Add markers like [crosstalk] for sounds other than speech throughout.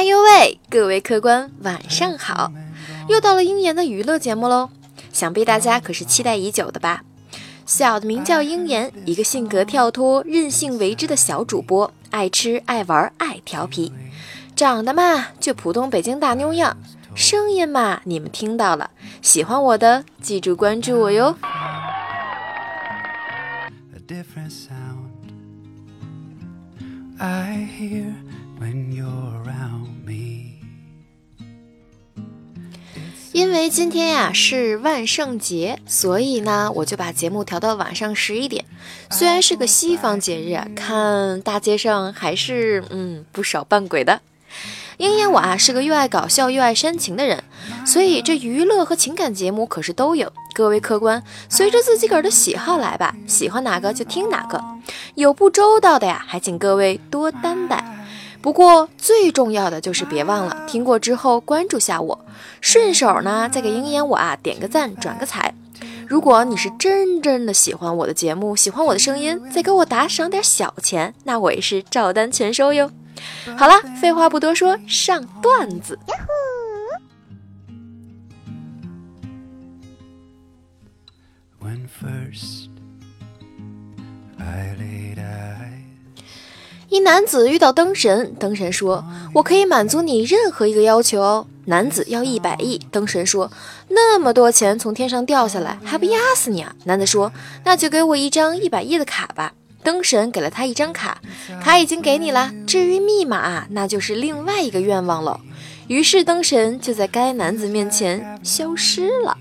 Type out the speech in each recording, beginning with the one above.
哎呦喂，各位客官，晚上好！又到了鹰眼的娱乐节目喽，想必大家可是期待已久的吧？小的名叫鹰眼，一个性格跳脱、任性为之的小主播，爱吃、爱玩、爱调皮，长得嘛就普通北京大妞样，声音嘛你们听到了，喜欢我的记住关注我哟。因为今天呀是万圣节，所以呢我就把节目调到晚上十一点。虽然是个西方节日，看大街上还是嗯不少扮鬼的。鹰眼我啊是个又爱搞笑又爱煽情的人，所以这娱乐和情感节目可是都有。各位客官，随着自己个儿的喜好来吧，喜欢哪个就听哪个。有不周到的呀，还请各位多担待。不过最重要的就是别忘了听过之后关注下我，顺手呢再给鹰眼我啊点个赞转个财。如果你是真真的喜欢我的节目，喜欢我的声音，再给我打赏点小钱，那我也是照单全收哟。好了，废话不多说，上段子。一男子遇到灯神，灯神说：“我可以满足你任何一个要求。”男子要一百亿，灯神说：“那么多钱从天上掉下来，还不压死你啊？”男子说：“那就给我一张一百亿的卡吧。”灯神给了他一张卡，卡已经给你了，至于密码，那就是另外一个愿望了。于是灯神就在该男子面前消失了。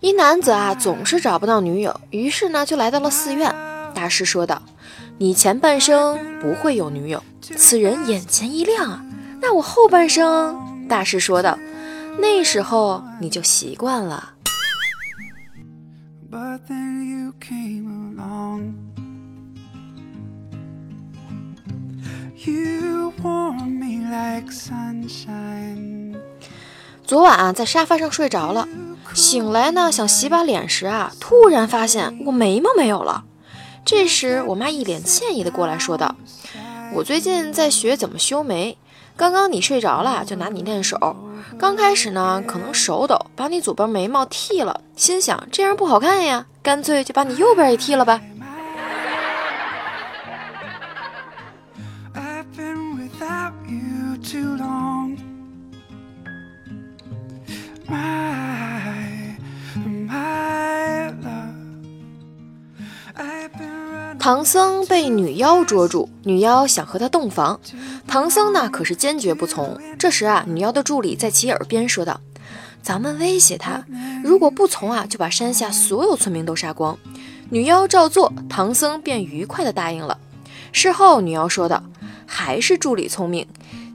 一男子啊，总是找不到女友，于是呢，就来到了寺院。大师说道：“你前半生不会有女友。”此人眼前一亮啊，那我后半生？大师说道：“那时候你就习惯了。”昨晚啊，在沙发上睡着了，醒来呢，想洗把脸时啊，突然发现我眉毛没有了。这时，我妈一脸歉意的过来说道：“我最近在学怎么修眉，刚刚你睡着了，就拿你练手。刚开始呢，可能手抖，把你左边眉毛剃了，心想这样不好看呀，干脆就把你右边也剃了吧。”唐僧被女妖捉住，女妖想和他洞房，唐僧呢可是坚决不从。这时啊，女妖的助理在其耳边说道：“咱们威胁他，如果不从啊，就把山下所有村民都杀光。”女妖照做，唐僧便愉快地答应了。事后，女妖说道：“还是助理聪明，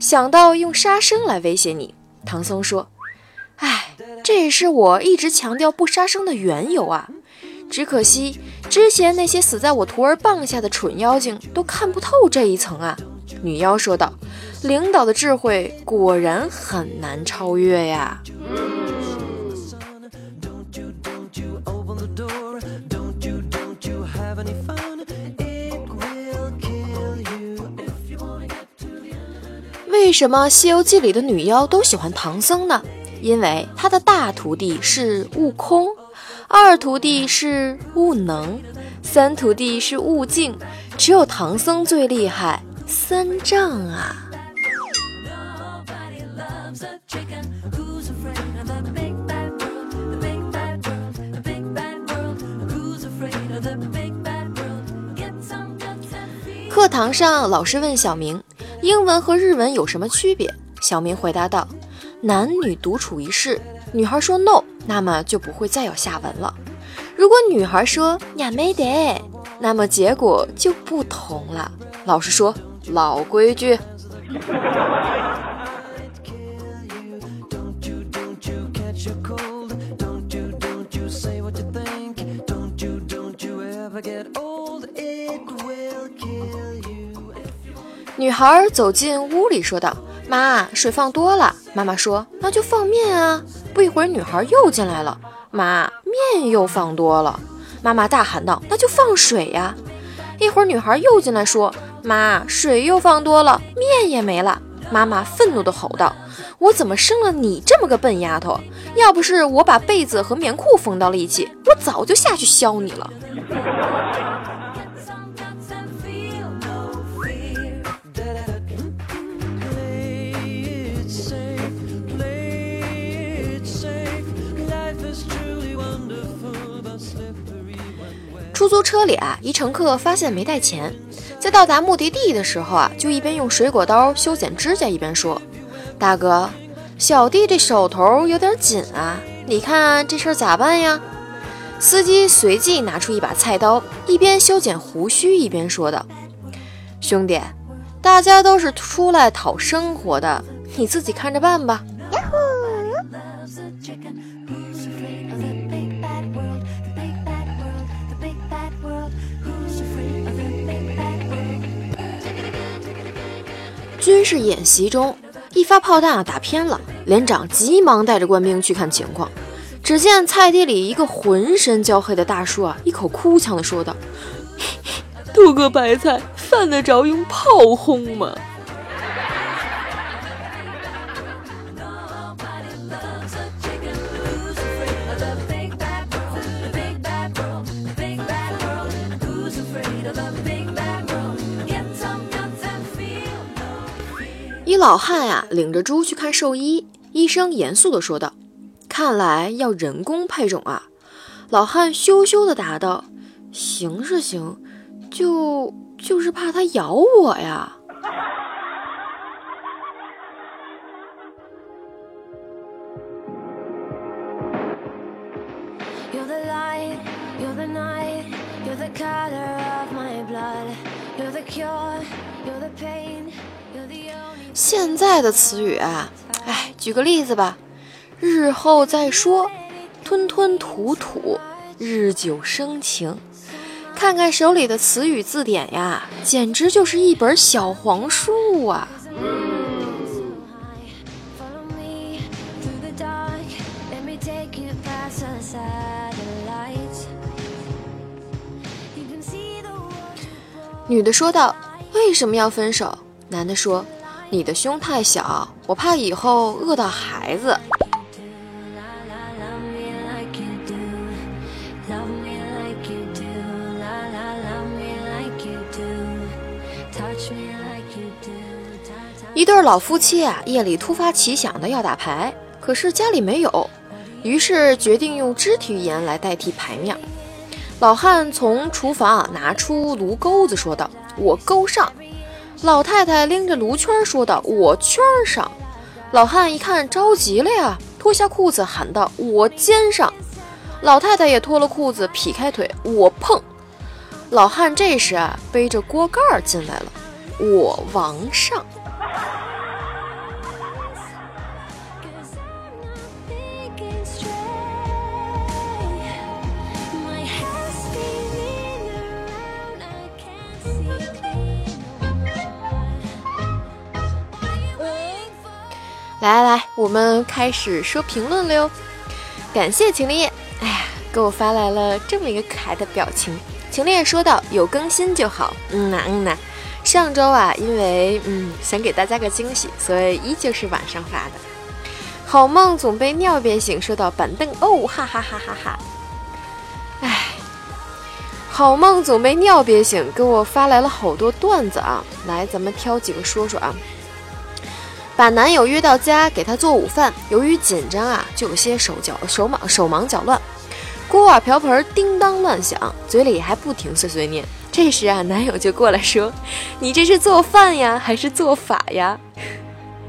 想到用杀生来威胁你。”唐僧说：“哎，这也是我一直强调不杀生的缘由啊。”只可惜，之前那些死在我徒儿棒下的蠢妖精都看不透这一层啊！女妖说道：“领导的智慧果然很难超越呀。”什么《西游记》里的女妖都喜欢唐僧呢？因为他的大徒弟是悟空。二徒弟是悟能，三徒弟是悟净，只有唐僧最厉害，三藏啊！课堂上，老师问小明：“英文和日文有什么区别？”小明回答道：“男女独处一室。”女孩说 “no”。那么就不会再有下文了。如果女孩说呀没得，那么结果就不同了。老师说老规矩。[laughs] 女孩走进屋里，说道：“妈，水放多了。妈妈说：“那就放面啊。”不一会儿，女孩又进来了。妈，面又放多了。妈妈大喊道：“那就放水呀！”一会儿，女孩又进来说：“妈，水又放多了，面也没了。”妈妈愤怒地吼道：“我怎么生了你这么个笨丫头？要不是我把被子和棉裤缝到了一起，我早就下去削你了。”出租车里啊，一乘客发现没带钱，在到达目的地的时候啊，就一边用水果刀修剪指甲，一边说：“大哥，小弟这手头有点紧啊，你看这事儿咋办呀？”司机随即拿出一把菜刀，一边修剪胡须，一边说道：“兄弟，大家都是出来讨生活的，你自己看着办吧。”军事演习中，一发炮弹啊打偏了，连长急忙带着官兵去看情况。只见菜地里一个浑身焦黑的大叔啊，一口哭腔的说道：“ [laughs] 偷个白菜，犯得着用炮轰吗？”老汉呀，领着猪去看兽医。医生严肃地说道：“看来要人工配种啊。”老汉羞羞地答道：“行是行，就就是怕它咬我呀。”现在的词语啊，哎，举个例子吧，日后再说，吞吞吐吐，日久生情。看看手里的词语字典呀，简直就是一本小黄书啊！女的说道：“为什么要分手？”男的说。你的胸太小，我怕以后饿到孩子。一对老夫妻啊，夜里突发奇想的要打牌，可是家里没有，于是决定用肢体语言来代替牌面。老汉从厨房啊拿出炉钩子，说道：“我钩上。”老太太拎着炉圈说道：“我圈上。”老汉一看着急了呀，脱下裤子喊道：“我肩上。”老太太也脱了裤子，劈开腿：“我碰。”老汉这时啊，背着锅盖进来了：“我王上。”来来来，我们开始说评论了哟。感谢秦烈，哎呀，给我发来了这么一个可爱的表情。秦烈说道：“有更新就好。”嗯呐嗯呐。上周啊，因为嗯想给大家个惊喜，所以依旧是晚上发的。好梦总被尿憋醒，说到板凳哦，哈哈哈哈哈。哎，好梦总被尿憋醒，给我发来了好多段子啊。来，咱们挑几个说说啊。把男友约到家给他做午饭，由于紧张啊，就有些手脚手忙手忙脚乱，锅碗瓢盆叮当乱响，嘴里还不停碎碎念。这时啊，男友就过来说：“你这是做饭呀，还是做法呀？”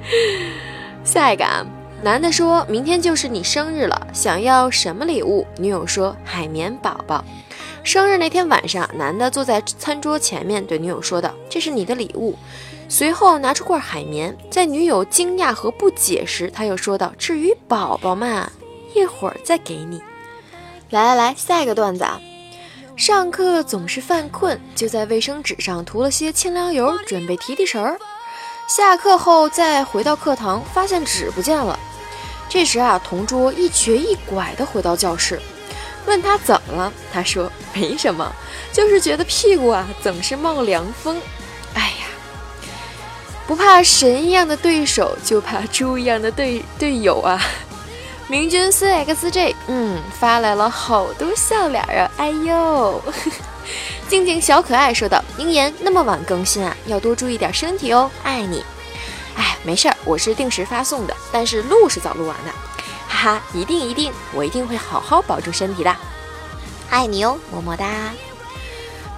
[laughs] 下一个啊，男的说明天就是你生日了，想要什么礼物？女友说海绵宝宝。生日那天晚上，男的坐在餐桌前面对女友说道：“这是你的礼物。”随后拿出块海绵，在女友惊讶和不解时，他又说道：“至于宝宝嘛，一会儿再给你。”来来来，下一个段子啊！上课总是犯困，就在卫生纸上涂了些清凉油，准备提提神儿。下课后再回到课堂，发现纸不见了。这时啊，同桌一瘸一拐地回到教室，问他怎么了？他说没什么，就是觉得屁股啊总是冒凉风。不怕神一样的对手，就怕猪一样的队队友啊！[laughs] 明君 cxj，嗯，发来了好多笑脸啊！哎呦，[laughs] 静静小可爱说道：“鹰言那么晚更新啊，要多注意点身体哦，爱你。”哎，没事儿，我是定时发送的，但是录是早录完的，哈哈，一定一定，我一定会好好保重身体的，爱你哦，么么哒。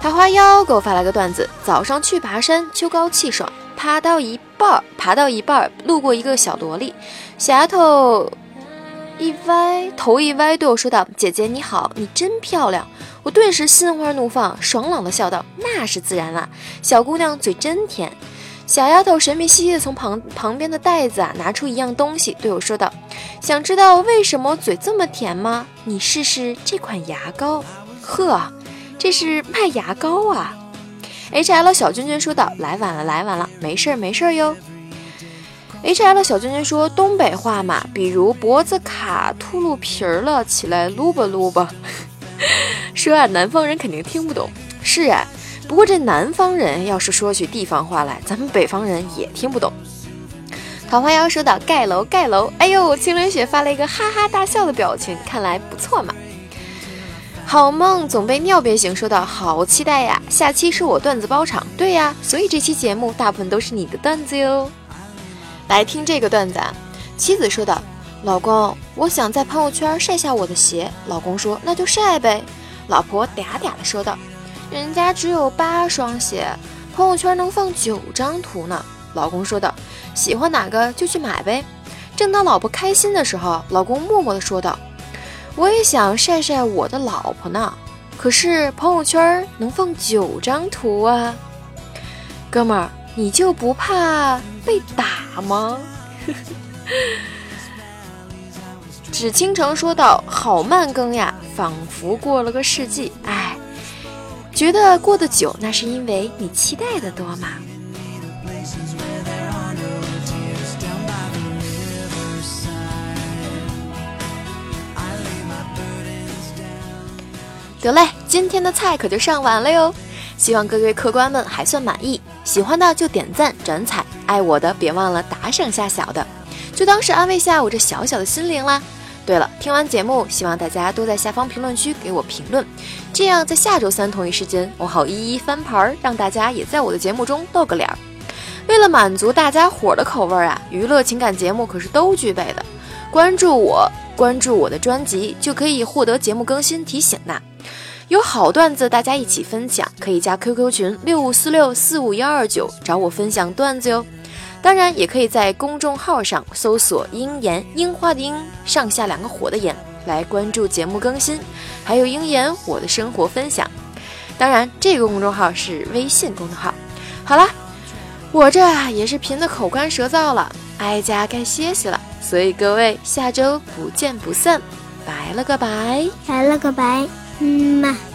桃花妖给我发来个段子：早上去爬山，秋高气爽，爬到一半儿，爬到一半儿，路过一个小萝莉，小丫头一歪头一歪，对我说道：“姐姐你好，你真漂亮。”我顿时心花怒放，爽朗的笑道：“那是自然啦，小姑娘嘴真甜。”小丫头神秘兮兮的从旁旁边的袋子啊拿出一样东西，对我说道：“想知道为什么嘴这么甜吗？你试试这款牙膏。”呵，这是卖牙膏啊！H L 小君君说道：“来晚了，来晚了，没事儿，没事儿哟。”H L 小君君说：“东北话嘛，比如脖子卡秃噜皮儿了，起来撸吧撸吧。[laughs] ”说啊，南方人肯定听不懂。是啊。不过这南方人要是说起地方话来，咱们北方人也听不懂。桃花妖说道：“盖楼盖楼！”哎呦，青莲雪发了一个哈哈大笑的表情，看来不错嘛。好梦总被尿憋醒，说道：“好期待呀，下期是我段子包场。”对呀，所以这期节目大部分都是你的段子哟。来听这个段子啊，妻子说道：“老公，我想在朋友圈晒下我的鞋。”老公说：“那就晒呗。”老婆嗲嗲的说道。人家只有八双鞋，朋友圈能放九张图呢。老公说道：“喜欢哪个就去买呗。”正当老婆开心的时候，老公默默的说道：“我也想晒晒我的老婆呢，可是朋友圈能放九张图啊。”哥们儿，你就不怕被打吗？[laughs] 纸倾城说道：“好慢更呀，仿佛过了个世纪。”哎。觉得过得久，那是因为你期待的多嘛。得嘞，今天的菜可就上完了哟。希望各位客官们还算满意，喜欢的就点赞转采，爱我的别忘了打赏下小的，就当是安慰下我这小小的心灵啦。对了，听完节目，希望大家都在下方评论区给我评论，这样在下周三同一时间，我好一一翻盘，让大家也在我的节目中露个脸儿。为了满足大家伙儿的口味啊，娱乐情感节目可是都具备的。关注我，关注我的专辑，就可以获得节目更新提醒呢。有好段子，大家一起分享，可以加 QQ 群六五四六四五幺二九找我分享段子哟。当然，也可以在公众号上搜索“鹰言樱花的樱上下两个火的言”来关注节目更新，还有鹰言我的生活分享。当然，这个公众号是微信公众号。好了，我这也是贫的口干舌燥了，哀家该歇息了。所以各位，下周不见不散，拜了个拜，拜了个拜，嗯嘛。